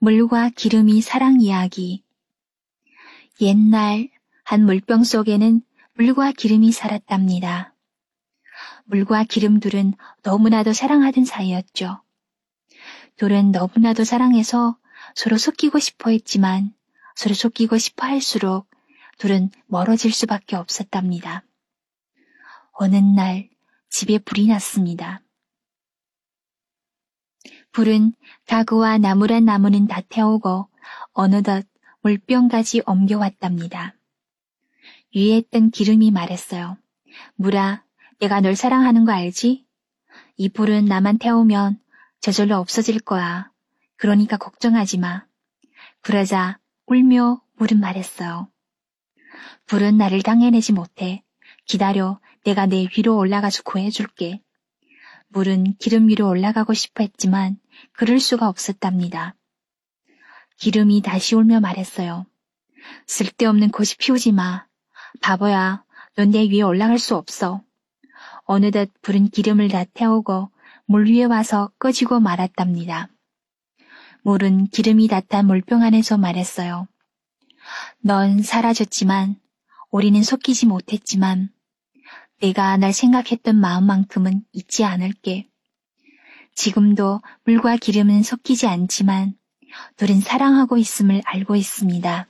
물과 기름이 사랑 이야기. 옛날 한 물병 속에는 물과 기름이 살았답니다. 물과 기름 둘은 너무나도 사랑하던 사이였죠. 둘은 너무나도 사랑해서 서로 속기고 싶어 했지만 서로 속기고 싶어 할수록 둘은 멀어질 수밖에 없었답니다. 어느 날 집에 불이 났습니다. 불은 가구와 나무란 나무는 다 태우고 어느덧 물병까지 옮겨왔답니다. 위에 있던 기름이 말했어요. 물아, 내가 널 사랑하는 거 알지? 이 불은 나만 태우면 저절로 없어질 거야. 그러니까 걱정하지 마. 그러자 울며 물은 말했어요. 불은 나를 당해내지 못해. 기다려. 내가 내 위로 올라가서 구해줄게. 물은 기름 위로 올라가고 싶어 했지만 그럴 수가 없었답니다. 기름이 다시 울며 말했어요. 쓸데없는 고시 피우지 마. 바보야, 넌 내 위에 올라갈 수 없어. 어느덧 불은 기름을 다 태우고 물 위에 와서 꺼지고 말았답니다. 물은 기름이 닿다 물병 안에서 말했어요. 넌 사라졌지만 우리는 섞이지 못했지만 내가 날 생각했던 마음만큼은 잊지 않을게. 지금도 물과 기름은 섞이지 않지만 둘은 사랑하고 있음을 알고 있습니다.